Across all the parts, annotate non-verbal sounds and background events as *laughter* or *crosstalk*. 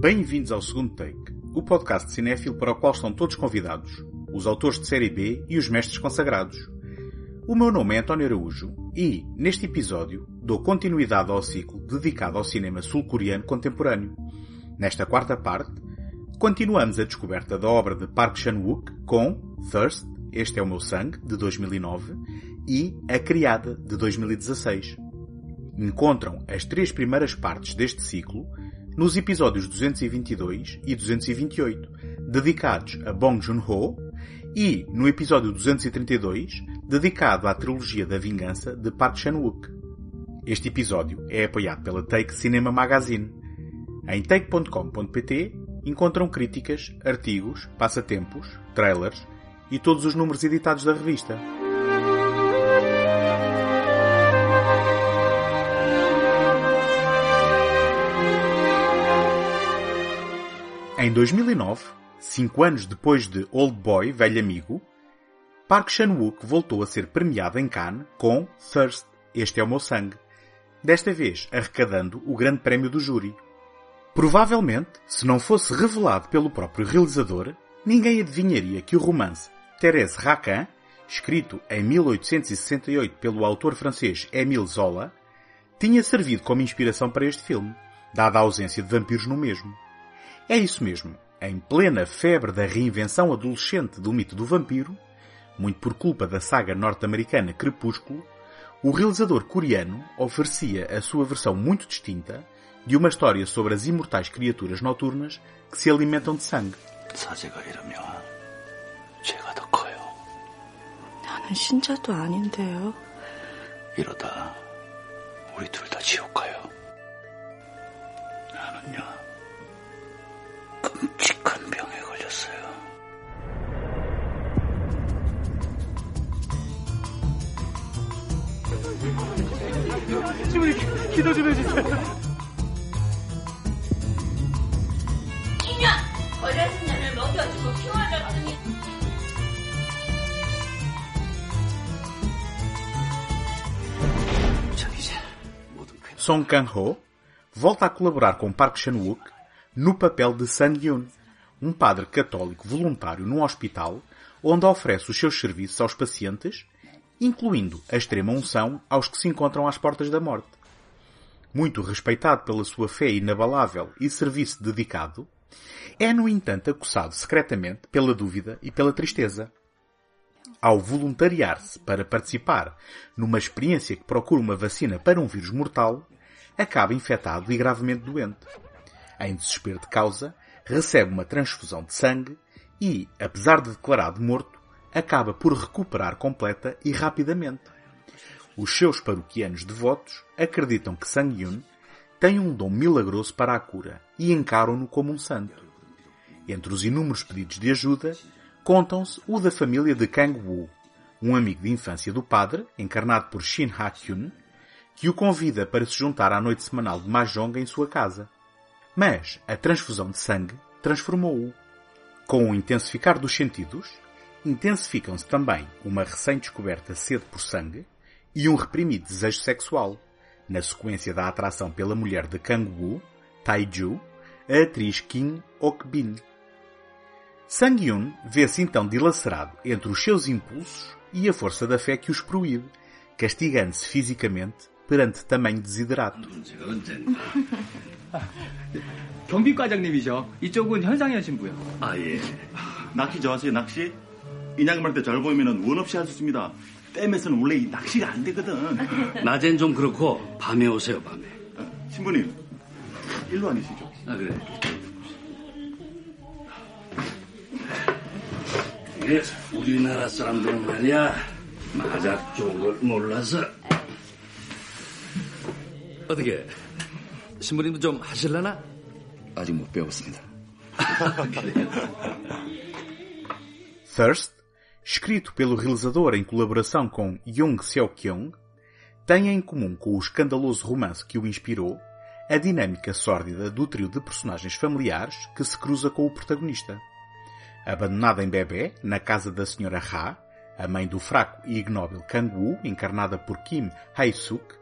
Bem-vindos ao segundo take, o podcast de cinéfilo para o qual estão todos convidados, os autores de série B e os mestres consagrados. O meu nome é António Araújo e, neste episódio, dou continuidade ao ciclo dedicado ao cinema sul-coreano contemporâneo. Nesta quarta parte, continuamos a descoberta da obra de Park Chan-wook com Thirst, Este é o Meu Sangue, de 2009, e A Criada, de 2016. Encontram as três primeiras partes deste ciclo nos episódios 222 e 228, dedicados a Bong Joon-ho, e no episódio 232, dedicado à trilogia da vingança de Park Chan-wook. Este episódio é apoiado pela Take Cinema Magazine. Em take.com.pt encontram críticas, artigos, passatempos, trailers e todos os números editados da revista. Em 2009, cinco anos depois de Old Boy, Velho Amigo, Park Chan-wook voltou a ser premiado em Cannes com Thirst, Este é o Meu Sangue, desta vez arrecadando o grande prémio do júri. Provavelmente, se não fosse revelado pelo próprio realizador, ninguém adivinharia que o romance Thérèse Raquin, escrito em 1868 pelo autor francês Émile Zola, tinha servido como inspiração para este filme, dada a ausência de vampiros no mesmo. É isso mesmo. Em plena febre da reinvenção adolescente do mito do vampiro, muito por culpa da saga norte-americana Crepúsculo, o realizador coreano oferecia a sua versão muito distinta de uma história sobre as imortais criaturas noturnas que se alimentam de sangue. 사제가 이러면 죄가 더 커요. 나는 신자도 아닌데요. 이러다 우리 둘 다 지옥 가요. 나는요 인연! 어렸은 년을 먹여주고 키워줬더니 전 이제 모든 괴 Song Kang-ho volta a colaborar com Park Chan-wook no papel de Sang-yoon, um padre católico voluntário num hospital onde oferece os seus serviços aos pacientes, incluindo a extrema unção aos que se encontram às portas da morte. Muito respeitado pela sua fé inabalável e serviço dedicado, é, no entanto, acossado secretamente pela dúvida e pela tristeza. Ao voluntariar-se para participar numa experiência que procura uma vacina para um vírus mortal, acaba infectado e gravemente doente. Em desespero de causa, recebe uma transfusão de sangue e, apesar de declarado morto, acaba por recuperar completa e rapidamente. Os seus paroquianos devotos acreditam que Sang-yoon tem um dom milagroso para a cura e encaram-no como um santo. Entre os inúmeros pedidos de ajuda, contam-se o da família de Kang-woo, um amigo de infância do padre, encarnado por Shin Ha-kyun, que o convida para se juntar à noite semanal de Mahjong em sua casa. Mas a transfusão de sangue transformou-o. Com o intensificar dos sentidos, intensificam-se também uma recém-descoberta sede por sangue e um reprimido desejo sexual, na sequência da atração pela mulher de Kang-woo, Taiju, a atriz Kim Ok-bin. Sang-yoon vê-se então dilacerado entre os seus impulsos e a força da fé que os proíbe, castigando-se fisicamente perante tamanho desiderato. 문제가 *laughs* 언젠 경비과장님이죠. 이쪽은 현상현 신부요. 아 예. 낚시 좋아하세요, 낚시? 인양말 때 잘 보이면 원 없이 할 수 있습니다. 댐에서는 원래 이 낚시가 안 되거든. *laughs* 낮엔 좀 그렇고 밤에 오세요 밤에. 어, 신부님, 일로 앉으시죠. 아 그래. 이게 우리나라 사람들은 말이야 마작 좋은 걸 몰라서 어떻게 신부님도 좀 하실라나? 아직 못 배웠습니다. *laughs* Thirst, escrito pelo realizador em colaboração com Jung Seo-kyung, tem em comum com o escandaloso romance que o inspirou a dinâmica sórdida do trio de personagens familiares que se cruza com o protagonista. Abandonada em bebê, na casa da Sra. Ha, a mãe do fraco e ignóbil Kang-woo, encarnada por Kim Hae-suk,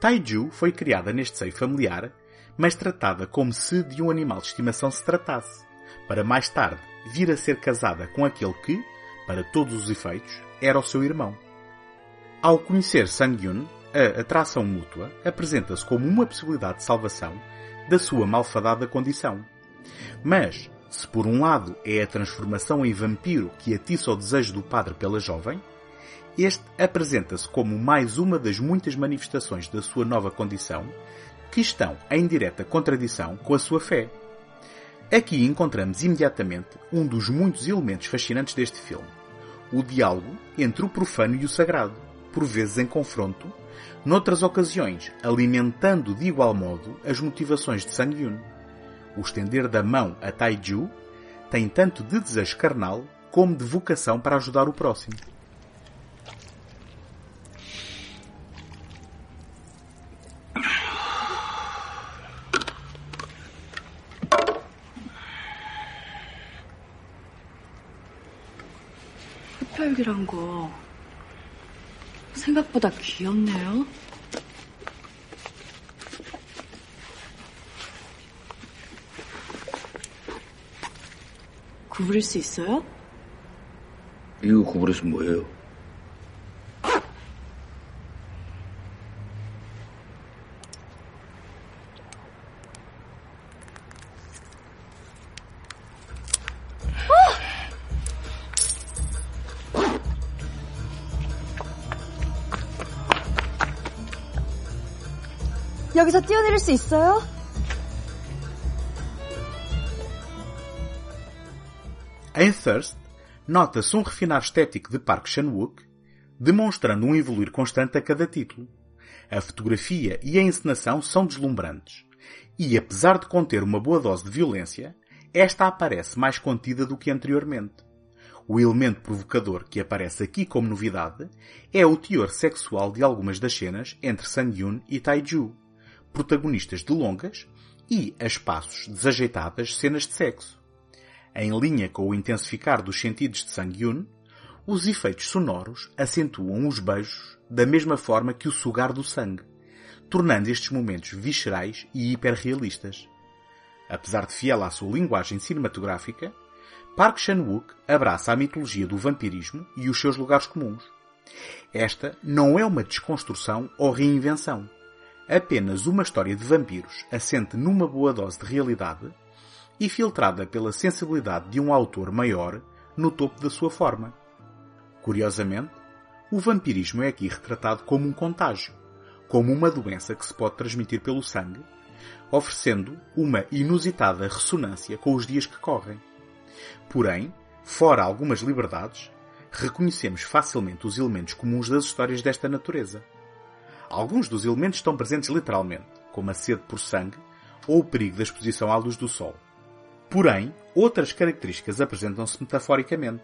Taiju foi criada neste seio familiar, mas tratada como se de um animal de estimação se tratasse, para mais tarde vir a ser casada com aquele que, para todos os efeitos, era o seu irmão. Ao conhecer Sang-yun, a atração mútua apresenta-se como uma possibilidade de salvação da sua malfadada condição. Mas, se por um lado é a transformação em vampiro que atiça o desejo do padre pela jovem, este apresenta-se como mais uma das muitas manifestações da sua nova condição que estão em direta contradição com a sua fé. Aqui encontramos imediatamente um dos muitos elementos fascinantes deste filme, o diálogo entre o profano e o sagrado, por vezes em confronto, noutras ocasiões alimentando de igual modo as motivações de Sang Yun. O estender da mão a Taiju tem tanto de desejo carnal como de vocação para ajudar o próximo. 흡혈귀란 거 생각보다 귀엽네요. 구부릴 수 있어요? 이거 구부려서 뭐예요? 여기서 뛰어내릴 수 있어요? Em Thirst, nota-se um refinar estético de Park Chan-wook, demonstrando um evoluir constante a cada título. A fotografia e a encenação são deslumbrantes. E apesar de conter uma boa dose de violência, esta aparece mais contida do que anteriormente. O elemento provocador que aparece aqui como novidade é o teor sexual de algumas das cenas entre Sang-yoon e Taiju, protagonistas de longas e, a espaços desajeitadas, cenas de sexo. Em linha com o intensificar dos sentidos de Sang-yoon, os efeitos sonoros acentuam os beijos da mesma forma que o sugar do sangue, tornando estes momentos viscerais e hiperrealistas. Apesar de fiel à sua linguagem cinematográfica, Park Chan-wook abraça a mitologia do vampirismo e os seus lugares comuns. Esta não é uma desconstrução ou reinvenção, apenas uma história de vampiros assente numa boa dose de realidade e filtrada pela sensibilidade de um autor maior no topo da sua forma. Curiosamente, o vampirismo é aqui retratado como um contágio, como uma doença que se pode transmitir pelo sangue, oferecendo uma inusitada ressonância com os dias que correm. Porém, fora algumas liberdades, reconhecemos facilmente os elementos comuns das histórias desta natureza. Alguns dos elementos estão presentes literalmente, como a sede por sangue ou o perigo da exposição à luz do sol. Porém, outras características apresentam-se metaforicamente.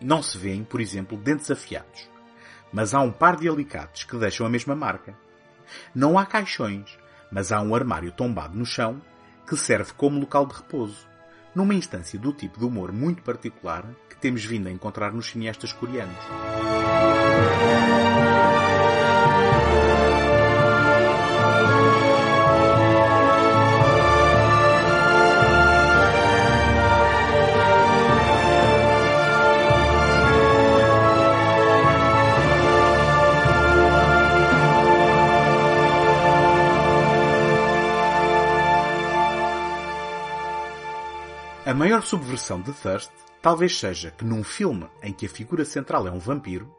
Não se vêem, por exemplo, dentes afiados, mas há um par de alicates que deixam a mesma marca. Não há caixões, mas há um armário tombado no chão que serve como local de repouso, numa instância do tipo de humor muito particular que temos vindo a encontrar nos cineastas coreanos. A maior subversão de Thirst talvez seja que num filme em que a figura central é um vampiro,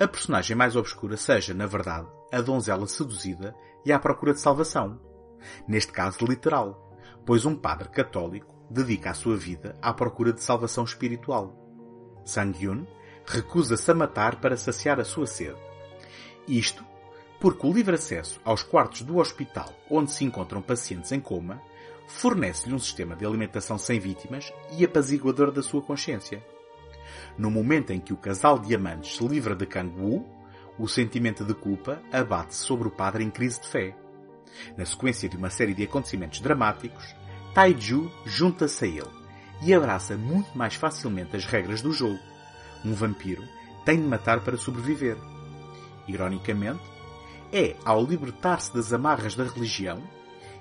a personagem mais obscura seja, na verdade, a donzela seduzida e à procura de salvação. Neste caso literal, pois um padre católico dedica a sua vida à procura de salvação espiritual. Sang-yun recusa-se a matar para saciar a sua sede. Isto porque o livre acesso aos quartos do hospital onde se encontram pacientes em coma fornece-lhe um sistema de alimentação sem vítimas e apaziguador da sua consciência. No momento em que o casal de amantes se livra de Kang-woo, o sentimento de culpa abate-se sobre o padre em crise de fé. Na sequência de uma série de acontecimentos dramáticos, Taiju junta-se a ele e abraça muito mais facilmente as regras do jogo. Um vampiro tem de matar para sobreviver. Ironicamente, é ao libertar-se das amarras da religião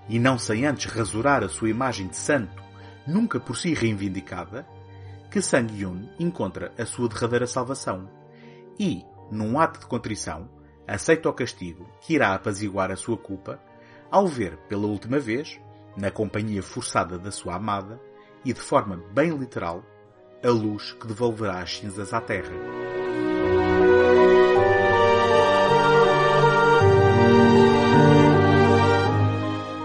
e não sem antes rasurar a sua imagem de santo, nunca por si reivindicada, que Sang Yun encontra a sua derradeira salvação e, num ato de contrição, aceita o castigo que irá apaziguar a sua culpa ao ver pela última vez, na companhia forçada da sua amada e de forma bem literal, a luz que devolverá as cinzas à terra.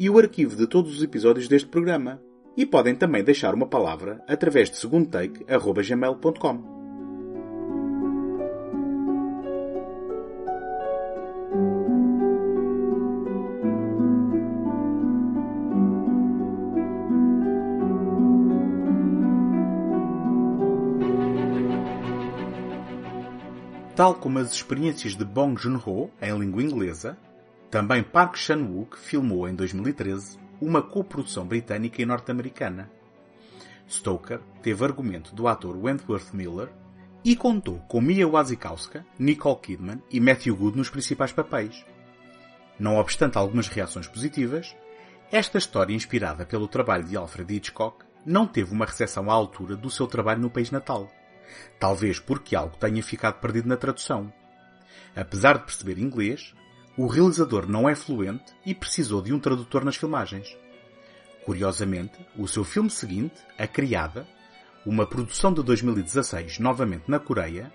e o arquivo de todos os episódios deste programa. E podem também deixar uma palavra através de segundotake.gmail.com. Tal como as experiências de Bong Joon-ho em língua inglesa, também Park Chan-wook filmou em 2013 uma coprodução britânica e norte-americana. Stoker teve argumento do ator Wentworth Miller e contou com Mia Wasikowska, Nicole Kidman e Matthew Good nos principais papéis. Não obstante algumas reações positivas, esta história inspirada pelo trabalho de Alfred Hitchcock não teve uma recepção à altura do seu trabalho no país natal talvez porque algo tenha ficado perdido na tradução. Apesar de perceber inglês, o realizador não é fluente e precisou de um tradutor nas filmagens. Curiosamente, o seu filme seguinte, A Criada, uma produção de 2016 novamente na Coreia,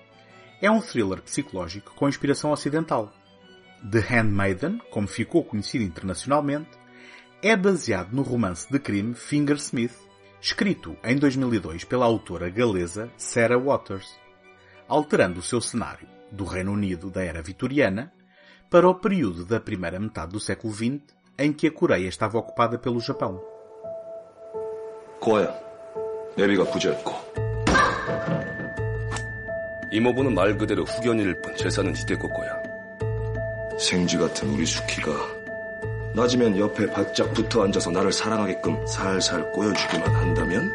é um thriller psicológico com inspiração ocidental. The Handmaiden, como ficou conhecido internacionalmente, é baseado no romance de crime Fingersmith, escrito em 2002 pela autora galesa Sarah Waters, alterando o seu cenário do Reino Unido da era vitoriana para o período da primeira metade do século XX em que a Coreia estava ocupada pelo Japão. 고아야, 내비가 이모부는 말 그대로 후견일 뿐 재산은 이대 거야. 생쥐 같은 우리 수키가 낮이면 옆에 바짝 붙어 앉아서 나를 사랑하게끔 살살 꼬여주기만 한다면?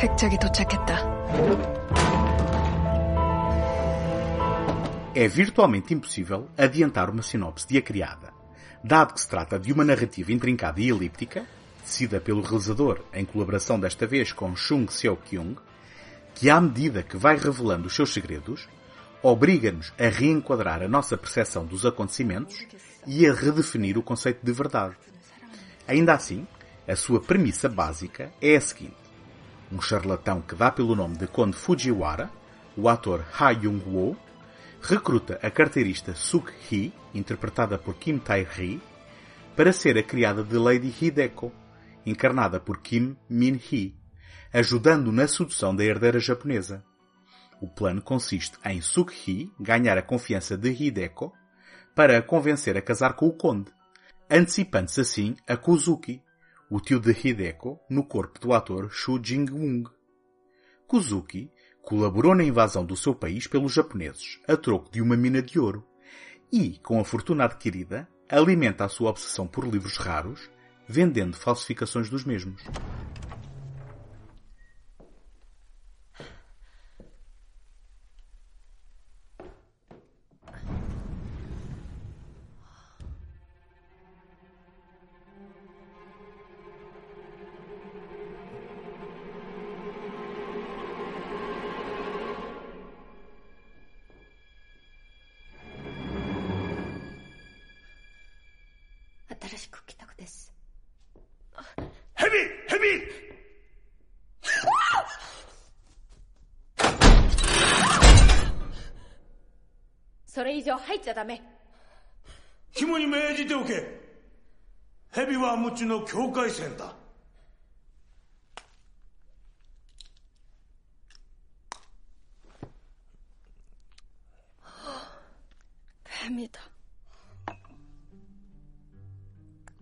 백작이 도착했다. É virtualmente impossível adiantar uma sinopse de A Criada, dado que se trata de uma narrativa intrincada e elíptica, tecida pelo realizador em colaboração desta vez com Chung Seo-kyung, que à medida que vai revelando os seus segredos, obriga-nos a reenquadrar a nossa percepção dos acontecimentos e a redefinir o conceito de verdade. Ainda assim, a sua premissa básica é a seguinte. Um charlatão que dá pelo nome de Conde Fujiwara, o ator Ha Jung-woo, recruta a carteirista Suk-hee, interpretada por Kim Tae-hee, para ser a criada de Lady Hideko, encarnada por Kim Min-hee, ajudando na sedução da herdeira japonesa. O plano consiste em Sukhi ganhar a confiança de Hideko para a convencer a casar com o conde, antecipando-se assim a Kuzuki, o tio de Hideko, no corpo do ator Shu Jing-wung. Kuzuki colaborou na invasão do seu país pelos japoneses, a troco de uma mina de ouro, e, com a fortuna adquirida, alimenta a sua obsessão por livros raros, vendendo falsificações dos mesmos.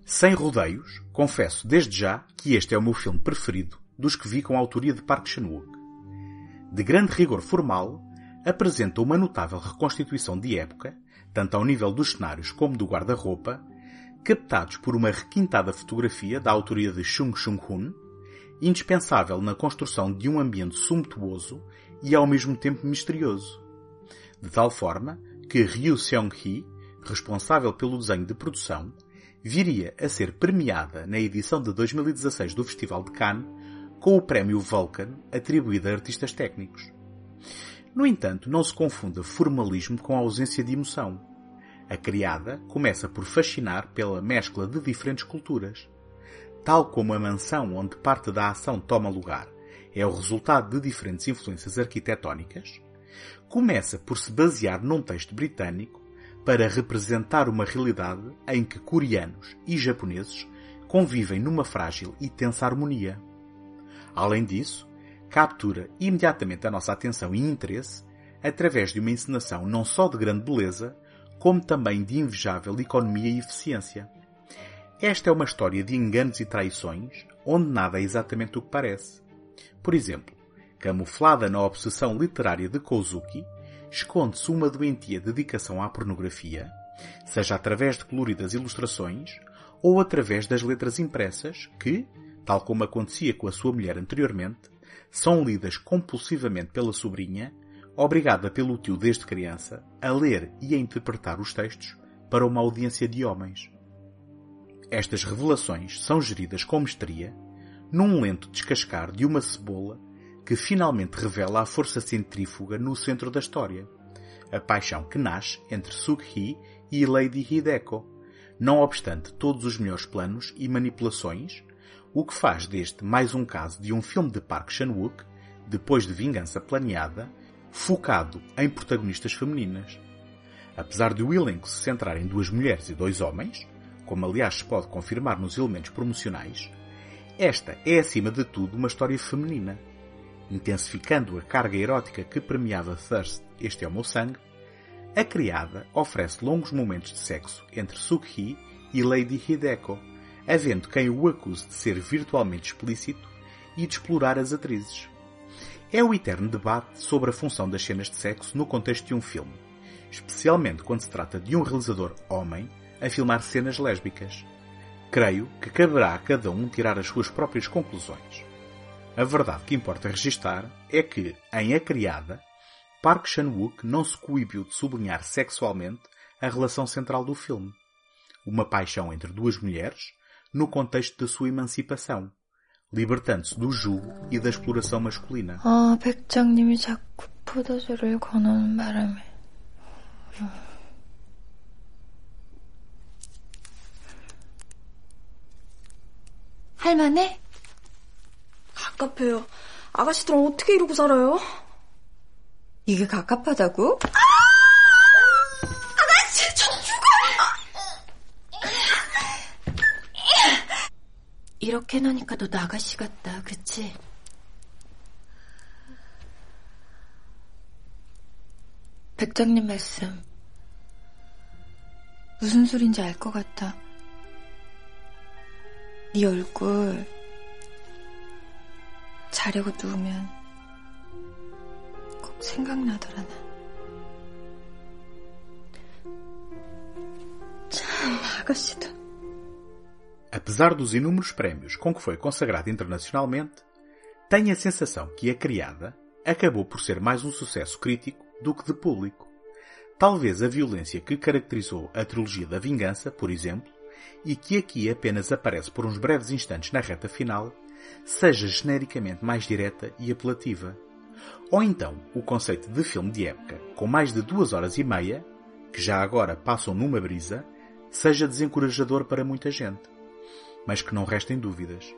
Sem rodeios, confesso desde já que este é o meu filme preferido dos que vi com a autoria de Park Chan-wook. De grande rigor formal, apresenta uma notável reconstituição de época, tanto ao nível dos cenários como do guarda-roupa, captados por uma requintada fotografia da autoria de Chung Chung-hun, indispensável na construção de um ambiente sumptuoso e ao mesmo tempo misterioso. De tal forma que Ryu Seong-hee, responsável pelo desenho de produção, viria a ser premiada na edição de 2016 do Festival de Cannes com o prémio Vulcan atribuído a artistas técnicos. No entanto, não se confunda formalismo com a ausência de emoção. A criada começa por fascinar pela mescla de diferentes culturas. Tal como a mansão onde parte da ação toma lugar é o resultado de diferentes influências arquitetónicas, começa por se basear num texto britânico para representar uma realidade em que coreanos e japoneses convivem numa frágil e tensa harmonia. Além disso, captura imediatamente a nossa atenção e interesse através de uma encenação não só de grande beleza, como também de invejável economia e eficiência. Esta é uma história de enganos e traições, onde nada é exatamente o que parece. Por exemplo, camuflada na obsessão literária de Kozuki, esconde-se uma doentia dedicação à pornografia, seja através de coloridas ilustrações ou através das letras impressas que, tal como acontecia com a sua mulher anteriormente, são lidas compulsivamente pela sobrinha, obrigada pelo tio desde criança a ler e a interpretar os textos para uma audiência de homens. Estas revelações são geridas com mestria num lento descascar de uma cebola que finalmente revela a força centrífuga no centro da história. A paixão que nasce entre Sughi e Lady Hideko, não obstante todos os melhores planos e manipulações, o que faz deste mais um caso de um filme de Park Chan-wook, depois de Vingança Planeada, focado em protagonistas femininas. Apesar de o elenco se centrar em duas mulheres e dois homens, como aliás se pode confirmar nos elementos promocionais, esta é acima de tudo uma história feminina. Intensificando a carga erótica que premiava Thirst, Este é o Meu Sangue, a criada oferece longos momentos de sexo entre Sukhi e Lady Hideko, havendo quem o acuse de ser virtualmente explícito e de explorar as atrizes. É o eterno debate sobre a função das cenas de sexo no contexto de um filme, especialmente quando se trata de um realizador homem a filmar cenas lésbicas. Creio que caberá a cada um tirar as suas próprias conclusões. A verdade que importa registar é que, em A Criada, Park Chan-wook não se coibiu de sublinhar sexualmente a relação central do filme. Uma paixão entre duas mulheres no contexto da sua emancipação, libertando-se do jugo e da exploração masculina. 아, 백장님이 자꾸 포도주를 권하는 바람에. 할만해? 갑갑해요. 아가씨들은 어떻게 이러고 살아요? 이게 갑갑하다고? 아 이렇게 나니까 너 나가시 같다, 그치? 백장님 말씀 무슨 소린지 알 것 같아. 네 얼굴 자려고 누우면 꼭 생각나더라 나. 참, 아가씨도. Apesar dos inúmeros prémios com que foi consagrada internacionalmente, tenho a sensação que a criada acabou por ser mais um sucesso crítico do que de público. Talvez a violência que caracterizou a trilogia da vingança, por exemplo, e que aqui apenas aparece por uns breves instantes na reta final, seja genericamente mais direta e apelativa. Ou então o conceito de filme de época, com mais de duas horas e meia, que já agora passam numa brisa, seja desencorajador para muita gente. Mas que não restem dúvidas.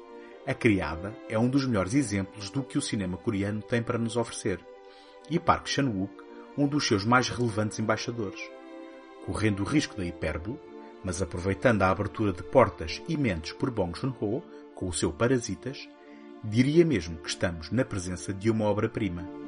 A Criada é um dos melhores exemplos do que o cinema coreano tem para nos oferecer. E Park Chan-wook, um dos seus mais relevantes embaixadores. Correndo o risco da hipérbole, mas aproveitando a abertura de portas e mentes por Bong Joon-ho com o seu Parasitas, diria mesmo que estamos na presença de uma obra-prima.